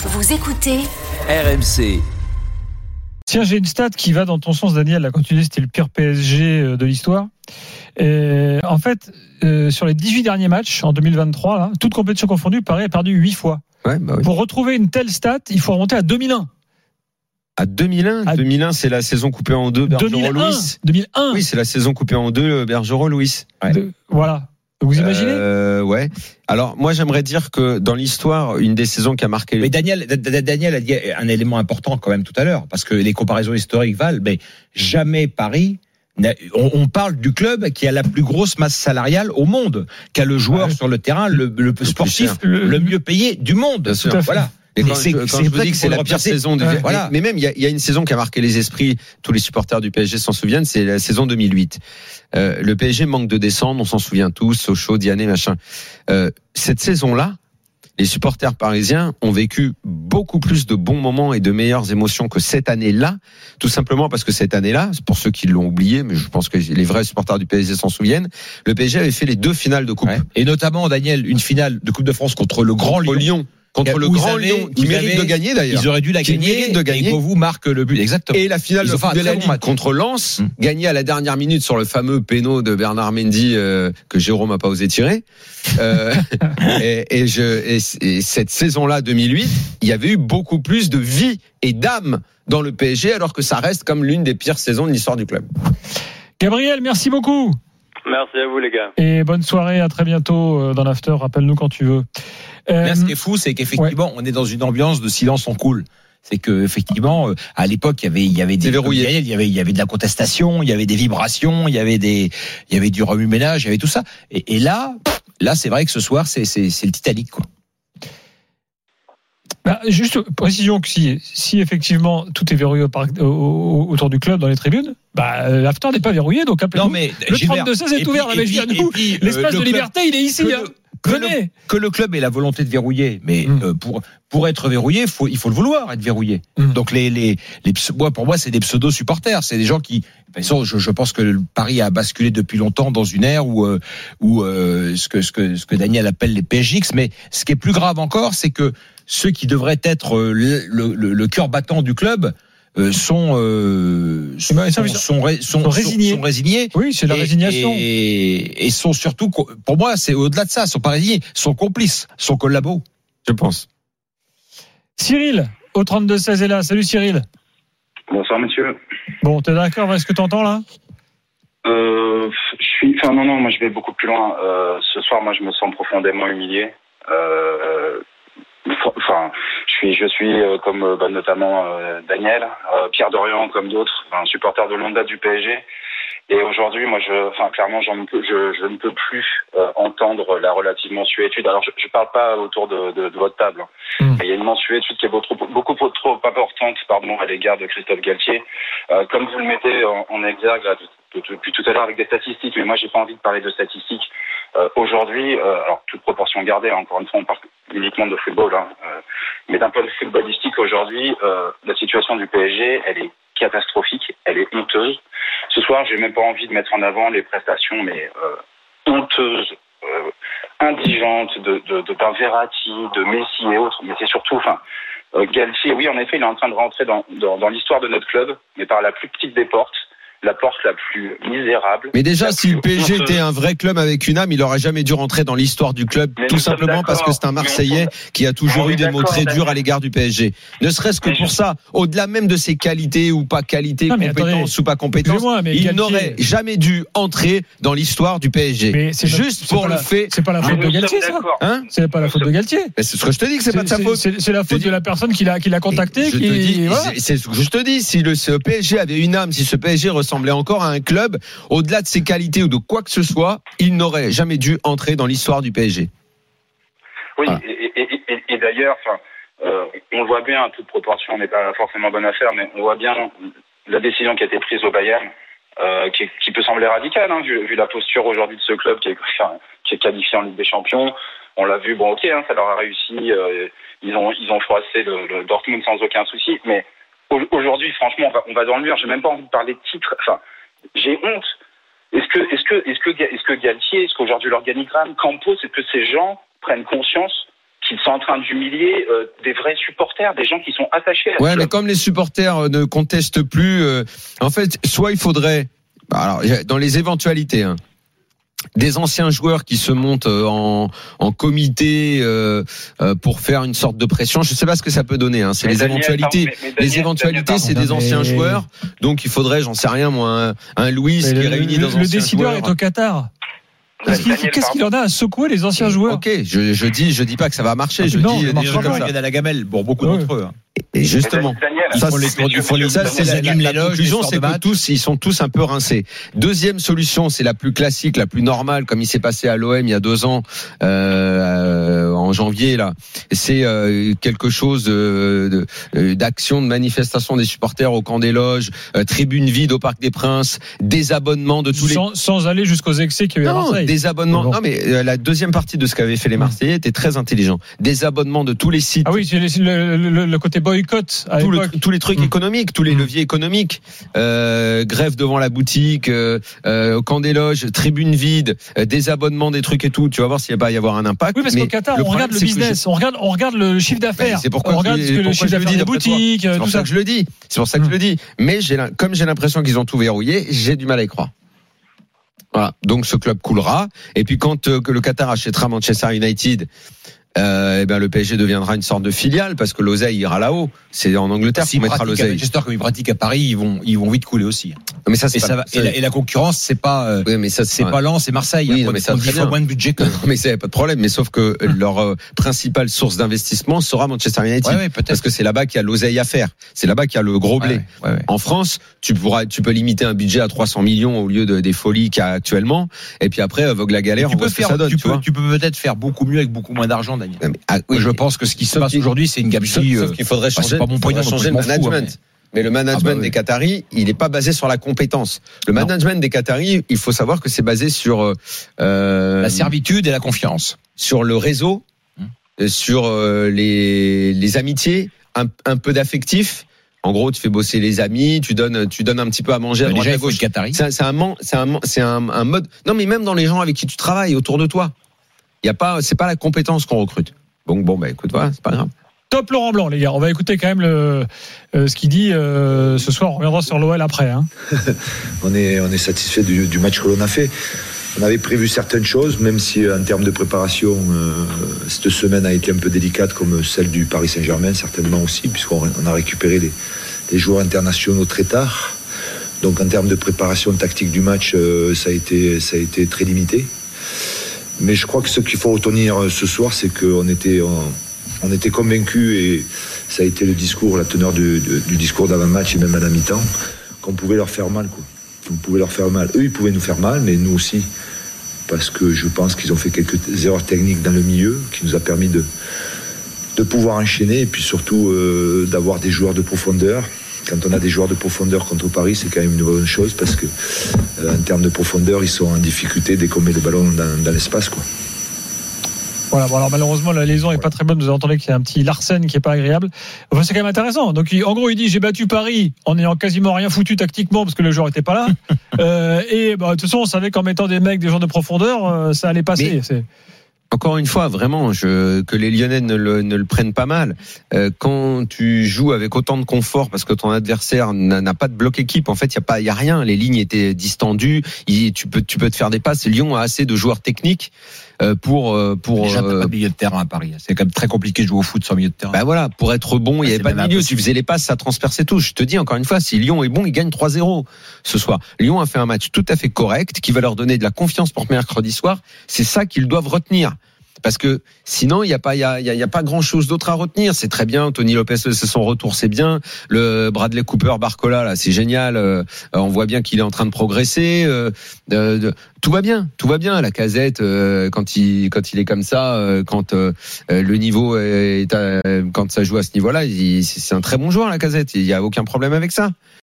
Vous écoutez RMC. Tiens, j'ai une stat qui va dans ton sens, Daniel. Là, quand tu dis c'était le pire PSG euh, de l'histoire. Et en fait, euh, sur les 18 derniers matchs en 2023, là, toute compétition confondue, Paris a perdu 8 fois. Ouais, bah oui. Pour retrouver une telle stat, il faut remonter à 2001. À 2001, À- 2001, c'est la saison coupée en deux, Bergerot 2001. Louis. 2001. Oui, c'est la saison coupée en deux, Bergerot Louis. Ouais. De- voilà. Vous imaginez Euh, ouais. Alors moi, j'aimerais dire que dans l'histoire, une des saisons qui a marqué. Mais Daniel, Da- Da- Daniel a dit un élément important quand même tout à l'heure, parce que les comparaisons historiques valent, mais jamais Paris. On, parle du club qui a la plus grosse masse salariale au monde, qui a le joueur Ouais. sur le terrain, le, le sportif. Le- le mieux payé du monde. Voilà. Quand, Mais je, quand je vous dis que c'est la pire saison du Ouais. mais- Voilà. mais, même il y, y a une saison qui a marqué les esprits, tous les supporters du PSG s'en souviennent, c'est la saison 2008. Euh, le PSG manque de descendre, on s'en souvient tous, Sochaux, Diané, machin. Euh, cette saison-là, les supporters parisiens ont vécu beaucoup plus de bons moments et de meilleures émotions que cette année-là, tout simplement parce que cette année-là, pour ceux qui l'ont oublié, mais je pense que les vrais supporters du PSG s'en souviennent, le PSG avait fait les deux finales de coupe. Ouais. Et notamment, Daniel, une finale de Coupe de France contre le Grand Lyon. Lyon, contre le grand avez- Lyon, qui mérite avez- de gagner d'ailleurs. Ils auraient dû la Qui gagner. de gagner. Et vous marque le but. Exactement. Et la finale Ils de, de la bon Ligue contre Lens, Mm. gagnée à la dernière minute sur le fameux péno de Bernard Mendy euh, que Jérôme n'a pas osé tirer. Euh, et, et je, et, et cette saison-là, 2008, il y avait eu beaucoup plus de vie et d'âme dans le PSG, alors que ça reste comme l'une des pires saisons de l'histoire du club. Gabriel, merci beaucoup. Merci à vous les gars. Et bonne soirée, à très bientôt euh, dans l'after. Rappelle-nous quand tu veux. Euh, Là, ce qui est fou, c'est qu'effectivement, on est dans une ambiance de silence on coule. C'est que effectivement, euh, à l'époque, il y avait, il y avait des, C'est verrouillé. comme il y avait, il y avait de la contestation, il y avait des vibrations, il y avait des, il y avait du remue-ménage, il y avait tout ça. Et, et là, là, c'est vrai que ce soir, c'est, c'est, c'est le Titanic, quoi. Bah, juste précision que si, si effectivement tout est verrouillé au parc- au- au- autour du club dans les tribunes, bah, euh, l'after n'est pas verrouillé. Donc appelez-nous. mais Le Gilbert, 32-16 est ouvert, euh, L'espace le de liberté, il est ici. que hein. le- que le- Venez. que le club ait la volonté de verrouiller, mais Mm. euh, pour pour être verrouillé, faut, il faut le vouloir être verrouillé. Mm. Donc les les les moi, pour moi c'est des pseudo supporters, c'est des gens qui façon, je, je pense que Paris a basculé depuis longtemps dans une ère où euh, où euh, ce que ce que ce que Daniel appelle les PSX, mais ce qui est plus grave encore, c'est que ceux qui devraient être euh, le, le, le- le cœur battant du club euh, sont, euh, sont, ben, résignés. sont résignés Oui, c'est la et- résignation. Et, et sont surtout, pour moi, c'est au-delà de ça, sont pas résignés, sont complices, sont collabos. Je pense. Cyril, au 32-16 est là. Salut Cyril. Bonsoir monsieur. Bon, t'es d'accord avec ce que t'entends là? Euh, je suis. Enfin non non, moi je vais beaucoup plus loin. Euh, ce soir, moi je me sens profondément humilié. Je suis, je suis euh, comme euh, bah, notamment euh, Daniel, Pierre Dorian, comme d'autres, un supporter de longue date du PSG. Et aujourd'hui, moi, je, enfin, clairement, j'en peux, je, je ne peux plus euh, entendre la relative mensuétude. Alors, je ne parle pas autour de, de, de votre table. hein. Mm. Mais il y a une mensuétude qui est beaucoup, beaucoup trop importante, pardon, à l'égard de Christophe Galtier. Euh, comme vous le mettez en, en exergue là, de- de- depuis tout à l'heure avec des statistiques, mais moi, j'ai pas envie de parler de statistiques. Euh, aujourd'hui, euh, alors toute proportion gardée, hein, encore une fois, on parle uniquement de football, hein, euh, mais d'un point de vue footballistique, aujourd'hui, euh, la situation du PSG, elle est catastrophique, elle est honteuse. Ce soir, j'ai même pas envie de mettre en avant les prestations, mais euh, honteuses, euh, indigentes de, de, de Verratti, de Messi et autres. Mais c'est surtout, enfin, euh, Galtier, oui, en effet, il est en train de rentrer dans, dans, dans l'histoire de notre club, mais par la plus petite des portes, la porte la plus misérable. Mais déjà, si le PSG honteuse. était un vrai club avec une âme, il aurait jamais dû rentrer dans l'histoire du club, Mais tout simplement parce que c'est un Marseillais qui a toujours on eu des mots très durs à l'égard du PSG. Ne serait-ce que Mais pour je- ça, au-delà même de ses qualités ou pas qualités, compétences attendez, ou pas compétences, mais il Galtier- n'aurait jamais dû entrer dans l'histoire du PSG. Mais c'est pas- Juste pour le la- fait, C'est pas la Mais faute de Galtier, ça hein C'est pas la faute de Galtier. Mais C'est ce que je te dis que c'est pas de sa faute. C'est la faute de la personne qui l'a qui l'a contacté. Je te dis, voilà. c'est- c'est ce que je te dis. Si le PSG avait une âme, si ce PSG ressemblait encore à un club, au-delà de ses qualités ou de quoi que ce soit, il n'aurait jamais dû entrer dans l'histoire du PSG. Oui, Voilà. et, et- et- et d'ailleurs, euh, on le voit bien, à toute proportion n'est pas forcément bonne affaire, mais on voit bien la décision qui a été prise au Bayern, euh, qui, peut sembler radicale, hein, vu, vu la posture aujourd'hui de ce club qui est, enfin, qui est qualifié en Ligue des Champions. On l'a vu, bon, ok, hein, ça leur a réussi, euh, ils ont ils ont froissé le, le Dortmund sans aucun souci, mais aujourd'hui, franchement, on va, on va dans le mur. J'ai même pas envie de parler de titre. Enfin, j'ai honte. Est-ce que, est-ce que, est-ce que, est-ce que Galtier, est-ce qu'aujourd'hui l'organigramme, Campos, est-ce que ces gens prennent conscience qu'ils sont en train d'humilier euh, des vrais supporters, des gens qui sont attachés à Ouais, mais comme les supporters euh, ne contestent plus, euh, en fait, soit il faudrait, alors il y a- dans les éventualités, hein, des anciens joueurs qui se montent euh, en, en comité euh, euh, pour faire une sorte de pression. Je sais pas ce que ça peut donner. Hein. C'est les Daniel, éventualités. pardon, mais- mais les éventualités, c'est des anciens Mais- joueurs. Donc il faudrait, j'en sais rien, moi, un, un Louis Mais qui le, réunit le- dans le anciens décideur joueurs. est au Qatar. Qu'est-ce qu'il en a à secouer les anciens joueurs Ok, je, je dis, je dis pas que ça va marcher. Ah, je non, dis ça des pas, comme ça. viennent à la gamelle pour beaucoup Ouais. d'entre eux. hein. Et justement. Ça, c'est- faut les- ça, c'est la, la- les la conclusion, c'est que tous, ils sont tous un peu rincés. Deuxième solution, c'est la plus classique, la plus normale, comme il s'est passé à l'OM il y a deux ans, euh, en janvier là. C'est euh, quelque chose de- de- euh, d'action, de, manifestation des supporters au camp des loges, euh, tribune vide au Parc des Princes, désabonnement de tous les sans, sans aller jusqu'aux excès qu'il y a eu à non, Marseille. des abonnements. Bon. Non, mais euh, la deuxième partie de ce qu'avaient fait les Marseillais était très intelligent. Des abonnements de tous les sites. Ah oui, c'est le, le- côté boycott à Tout le- l'époque. tous les trucs Mm. économiques, tous les Mm. leviers économiques, euh, grève devant la boutique, euh, euh, camp des loges, tribune vide, désabonnement des trucs et tout. Tu vas voir s'il va y avoir un impact. Oui, parce qu'au Qatar, on regarde le business, on regarde, on regarde le chiffre d'affaires. C'est pourquoi on je regarde ce que le chiffre je d'affaires des boutiques, C'est tout pour ça que je le dis. C'est pour ça que je le dis. Mais comme j'ai l'impression qu'ils ont tout verrouillé, j'ai du mal à y croire. Voilà. Donc ce club coulera. Et puis quand euh, que le Qatar achètera Manchester United, euh, eh ben le PSG deviendra une sorte de filiale parce que l'oseille ira là-haut. C'est en Angleterre qu'on mettra l'oseille. Manchester comme ils pratiquent à Paris, ils vont, ils vont vite couler aussi. Mais ça, Et, pas- ça va, ça- et, la, et la concurrence, c'est pas, euh, Oui, mais ça, c'est pas Lens, c'est Marseille. Oui, hein, non, mais ça, fois moins de budget que. Non, mais c'est pas de problème. Mais sauf que leur euh, principale source d'investissement sera Manchester United. Ouais, ouais. Parce que c'est là-bas qu'il y a l'oseille à faire. C'est là-bas qu'il y a le gros blé. Ouais. En France, tu pourras, tu peux limiter un budget à 300 millions au lieu de, des folies qu'il y a actuellement. Et puis après, vogue la galère, tu on peux que faire, ça donne, tu, tu peux, vois. tu peux peut-être faire beaucoup mieux avec beaucoup moins d'argent, Daniel. Mais, ah, oui, je pense que ce qui se passe aujourd'hui, c'est une gabegie. sauf euh, qu'il faudrait changer, c'est pas mon donc changer le fous, management. Mais le management Ah bah oui. des Qataris, il n'est pas basé sur la compétence. Le Non. management des Qataris, il faut savoir que c'est basé sur euh, euh, la servitude et la confiance. sur le réseau, Hum. euh, sur euh, les, les amitiés, un, un peu d'affectif. En gros, tu fais bosser les amis, tu donnes, tu donnes un petit peu à manger à droite déjà, à gauche. C'est un, c'est un, un, un mode. Non, mais même dans les gens avec qui tu travailles autour de toi, il y a pas, c'est pas la compétence qu'on recrute. Donc bon, bah écoute, voilà, c'est pas grave. Top Laurent Blanc, les gars. On va écouter quand même euh, ce qu'il dit euh, ce soir. On reviendra sur l'OL après. Hein. on est, satisfait du, match que l'on a fait. On avait prévu certaines choses, même si euh, en termes de préparation, cette semaine a été un peu délicate, comme celle du Paris Saint-Germain, certainement aussi, puisqu'on on a récupéré les, joueurs internationaux très tard. Donc en termes de préparation tactique du match, ça, a été, très limité. Mais je crois que ce qu'il faut retenir ce soir, c'est qu'on était, on, on était convaincus, et ça a été le discours, la teneur du, discours d'avant-match et même à la mi-temps, qu'on pouvait leur faire mal. Quoi. Pouvait leur faire mal. Eux, ils pouvaient nous faire mal, mais nous aussi, parce que je pense qu'ils ont fait quelques erreurs techniques dans le milieu, qui nous a permis de, pouvoir enchaîner, et puis surtout euh, d'avoir des joueurs de profondeur. Quand on a des joueurs de profondeur contre Paris, c'est quand même une bonne chose, parce que euh, en termes de profondeur, ils sont en difficulté dès qu'on met le ballon dans, dans l'espace. quoi. Voilà, bon, alors malheureusement la liaison est pas très bonne. Vous entendez qu'il y a un petit Larsen qui est pas agréable. Enfin, c'est quand même intéressant. Donc il- en gros, il dit j'ai battu Paris en ayant quasiment rien foutu tactiquement parce que le joueur était pas là. Euh, et bah, de toute façon, on savait qu'en mettant des mecs, des gens de profondeur, euh, ça allait passer. Mais- C'est- Encore une fois, vraiment, je, que les Lyonnais ne le, ne le prennent pas mal. Euh, quand tu joues avec autant de confort, parce que ton adversaire n'a pas de bloc équipe, en fait, il y a pas, il y a rien. Les lignes étaient distendues. Il- tu peux, tu peux te faire des passes. Lyon a assez de joueurs techniques pour, euh, pour. Déjà, euh, pas de milieu de terrain à Paris. C'est quand même très compliqué de jouer au foot sans milieu de terrain. bah voilà, pour être bon, il n'y avait pas de milieu. Tu faisais les passes, ça transperçait tout. Je te dis encore une fois, si Lyon est bon, il gagne 3-0 ce soir. Lyon a fait un match tout à fait correct, qui va leur donner de la confiance pour mercredi soir. C'est ça qu'ils doivent retenir. Parce que sinon, il n'y a pas, y a, y a- y a pas grand chose d'autre à retenir. C'est très bien. Tony Lopez, c'est son retour, c'est bien. Le Bradley Cooper, Barcola, là, c'est génial. Euh, on voit bien qu'il est en train de progresser. Euh, de- tout va bien, tout va bien. La casette, euh, quand il, quand il est comme ça, euh, quand euh, euh, le niveau est, à- quand ça joue à ce niveau-là, c'est un très bon joueur la casette. Il y a aucun problème avec ça.